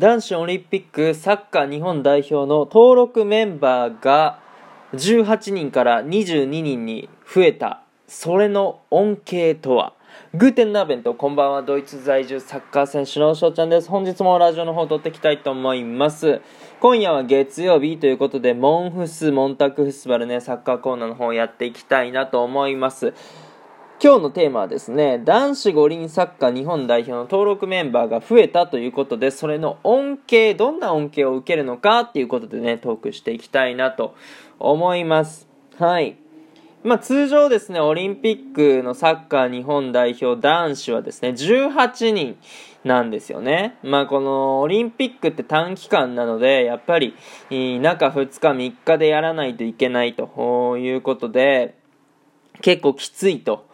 男子オリンピックサッカー日本代表の登録メンバーが18人から22人に増えた。それの恩恵とは？グーテンナーベントこんばんは。ドイツ在住サッカー選手の翔ちゃんです。本日もラジオの方を撮っていきたいと思います。今夜は月曜日ということでモンフスモンタクフスバルねサッカーコーナーの方をやっていきたいなと思います。今日のテーマはですね、男子五輪サッカー日本代表の登録メンバーが増えたということで、それの恩恵、どんな恩恵を受けるのかっていうことでね、トークしていきたいなと思います。はい。まあ、通常ですね、オリンピックのサッカー日本代表男子はですね、18人なんですよね。まあ、このオリンピックって短期間なので、やっぱり中2日3日でやらないといけないということで、結構きついと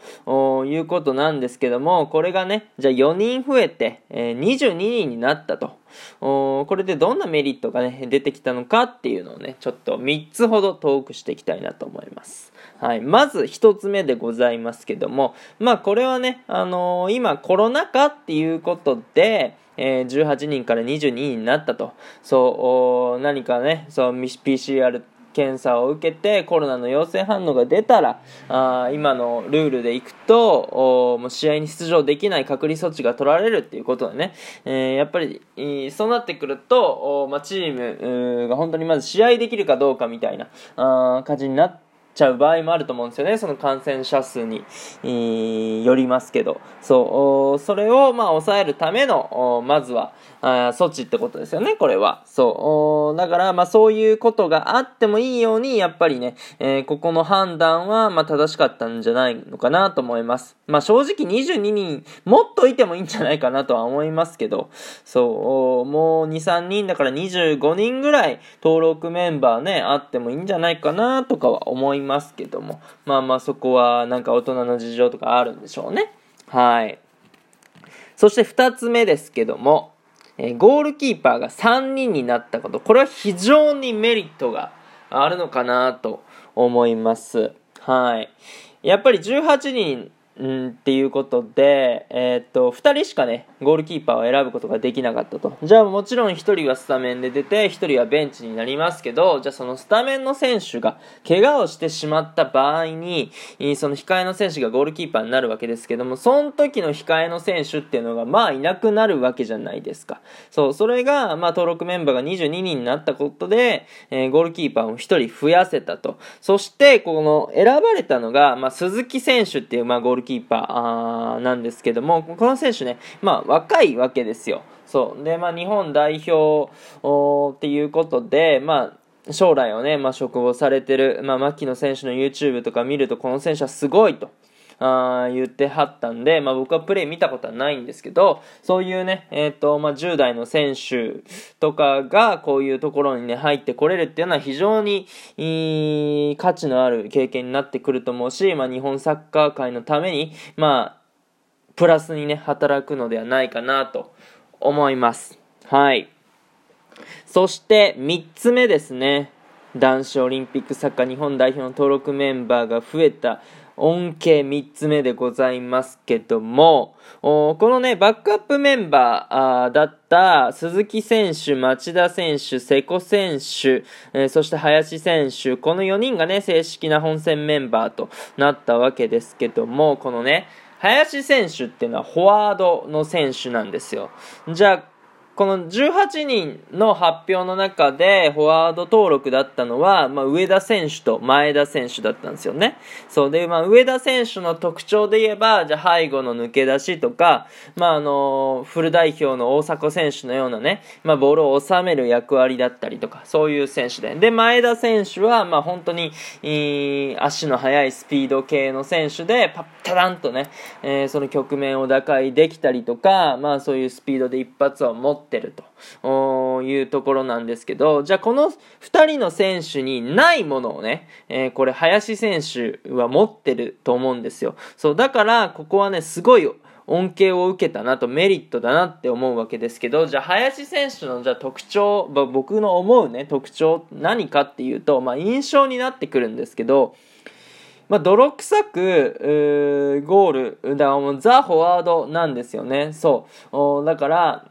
いうことなんですけども、これがね、じゃあ4人増えて、えー、22人になったと。これでどんなメリットがね、出てきたのかっていうのをね、ちょっと3つほどトークしていきたいなと思います。はい。まず1つ目でございますけども、まあこれはね、あのー、今コロナ禍っていうことで、えー、18人から22人になったと。そう、何かね、そう、PCR 検査を受けてコロナの陽性反応が出たらあ今のルールでいくともう試合に出場できない隔離措置が取られるっていうことでね、えー、やっぱりそうなってくると、まあ、チームが本当にまず試合できるかどうかみたいなあ感じになってちゃう場合もあると思うんですよね。その感染者数に、よりますけど。そう、それをまあ抑えるための、まずは、あ措置ってことですよね、これは。そう。だから、まあそういうことがあってもいいように、やっぱりね、えー、ここの判断は、まあ正しかったんじゃないのかなと思います。まあ正直22人、もっといてもいいんじゃないかなとは思いますけど、そう、もう2、3人だから25人ぐらい登録メンバーね、あってもいいんじゃないかなとかは思います。ますけども、まあまあそこはなんか大人の事情とかあるんでしょうね。はい。そして2つ目ですけども、えゴールキーパーが3人になったこと、これは非常にメリットがあるのかなと思います。はい。やっぱり18人うん、っていうことで、えー、っと、2人しかね、ゴールキーパーを選ぶことができなかったと。じゃあもちろん1人はスタメンで出て、1人はベンチになりますけど、じゃあそのスタメンの選手が怪我をしてしまった場合に、その控えの選手がゴールキーパーになるわけですけども、その時の控えの選手っていうのが、まあいなくなるわけじゃないですか。そう、それが、まあ登録メンバーが22人になったことで、えー、ゴールキーパーを1人増やせたと。そして、この選ばれたのが、まあ鈴木選手っていう、まあゴールキーパーなんですけども、この選手ね、まあ若いわけですよ。そう。で、まあ日本代表っていうことで、まあ将来をね、まあ、職をされてる、まあ、牧野選手の YouTube とか見ると、この選手はすごいと。あ言ってはったんで、まあ、僕はプレイ見たことはないんですけど、そういうね、え、ー、と、まあ、10代の選手とかがこういうところにね、入ってこれるっていうのは非常に価値のある経験になってくると思うし、まあ、日本サッカー界のために、まあ、プラスにね、働くのではないかなと思います。はい。そして3つ目ですね。男子オリンピックサッカー日本代表の登録メンバーが増えた恩恵3つ目でございますけども、このね、バックアップメンバーだった鈴木選手、町田選手、瀬古選手、えー、そして林選手、この4人がね、正式な本戦メンバーとなったわけですけども、このね、林選手っていうのはフォワードの選手なんですよ。じゃあ、この18人の発表の中でフォワード登録だったのは、まあ、上田選手と前田選手だったんですよね。そうで、まあ、上田選手の特徴で言えば、じゃ背後の抜け出しとか、まあ、あの、フル代表の大迫選手のようなね、まあ、ボールを収める役割だったりとか、そういう選手で。で、前田選手は、まあ、本当に、足の速いスピード系の選手で、パッタランとね、えー、その局面を打開できたりとか、まあ、そういうスピードで一発を持ってってるというところなんですけど、じゃあこの2人の選手にないものをね、えー、これ林選手は持ってると思うんですよ。そう、だからここはね、すごい恩恵を受けたなとメリットだなって思うわけですけど、じゃあ林選手のじゃあ特徴、僕の思うね、特徴何かっていうと、まあ印象になってくるんですけど、まあ、泥臭く、ゴール、だからもうザ・フォワードなんですよね。そう。だから、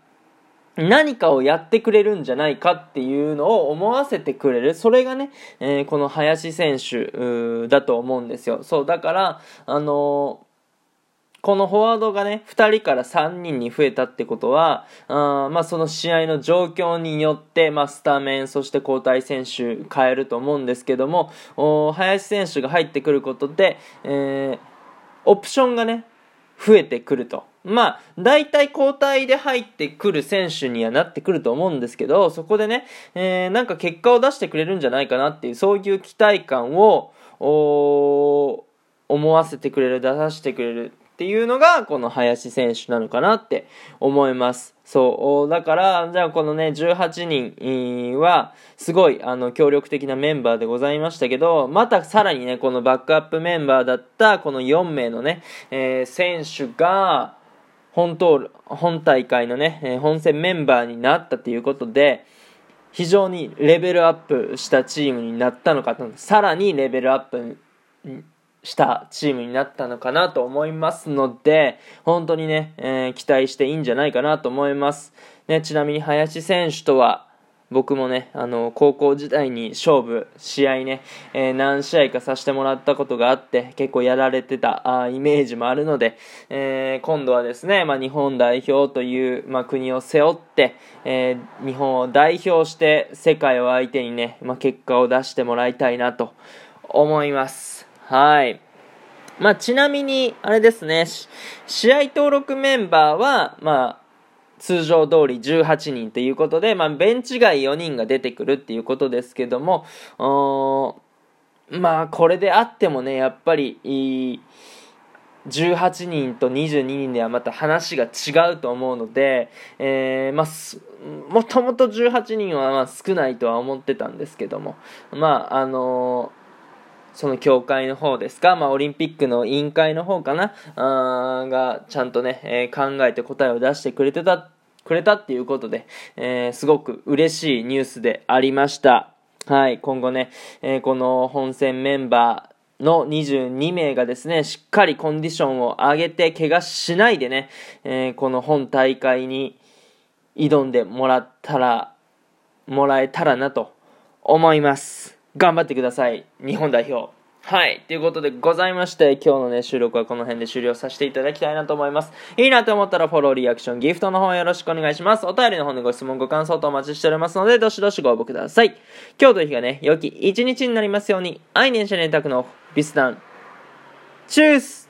何かをやってくれるんじゃないかっていうのを思わせてくれる。それがね、えー、この林選手だと思うんですよ。そう、だから、あのーこのフォワードがね、2人から3人に増えたってことは、あまあその試合の状況によって、まあスタメン、そして交代選手変えると思うんですけども、林選手が入ってくることで、えー、オプションがね、増えてくると。まあ、大体交代で入ってくる選手にはなってくると思うんですけど、そこでね、えー、なんか結果を出してくれるんじゃないかなっていう、そういう期待感を、思わせてくれる、出させてくれるっていうのが、この林選手なのかなって思います。そう。だから、じゃあこのね、18人は、すごい、あの、協力的なメンバーでございましたけど、またさらにね、このバックアップメンバーだった、この4名のね、えー、選手が、本当、本大会のね、本戦メンバーになったということで、非常にレベルアップしたチームになったのかと、さらにレベルアップしたチームになったのかなと思いますので、本当にね、えー、期待していいんじゃないかなと思います。ね、ちなみに林選手とは、僕もね、あの、高校時代に勝負、試合ね、えー、何試合かさせてもらったことがあって、結構やられてたあイメージもあるので、えー、今度はですね、まあ、日本代表という、まあ、国を背負って、えー、日本を代表して世界を相手にね、まあ、結果を出してもらいたいなと思います。はい。まあ、ちなみに、あれですね、試合登録メンバーは、まあ、通常通り18人ということで、まあ、ベンチ外4人が出てくるっていうことですけども、まあ、これであってもね、やっぱり、18人と22人ではまた話が違うと思うので、えー、まあ、もともと18人はまあ少ないとは思ってたんですけども、まあ、あのーその協会の方ですか、まあ、オリンピックの委員会の方かな、あが、ちゃんとね、えー、考えて答えを出してくれてた、くれたっていうことで、えー、すごく嬉しいニュースでありました。はい、今後ね、えー、この本戦メンバー、の22名がですね、しっかりコンディションを上げて、怪我しないでね、えー、この本大会に挑んでもらったら、もらえたらなと思います。頑張ってください。日本代表。はい。ということでございまして、今日のね、収録はこの辺で終了させていただきたいなと思います。いいなと思ったらフォロー、リアクション、ギフトの方よろしくお願いします。お便りの方でご質問、ご感想とお待ちしておりますので、どしどしご応募ください。今日という日がね、良き一日になりますように、愛年者連託のビスダン。チュース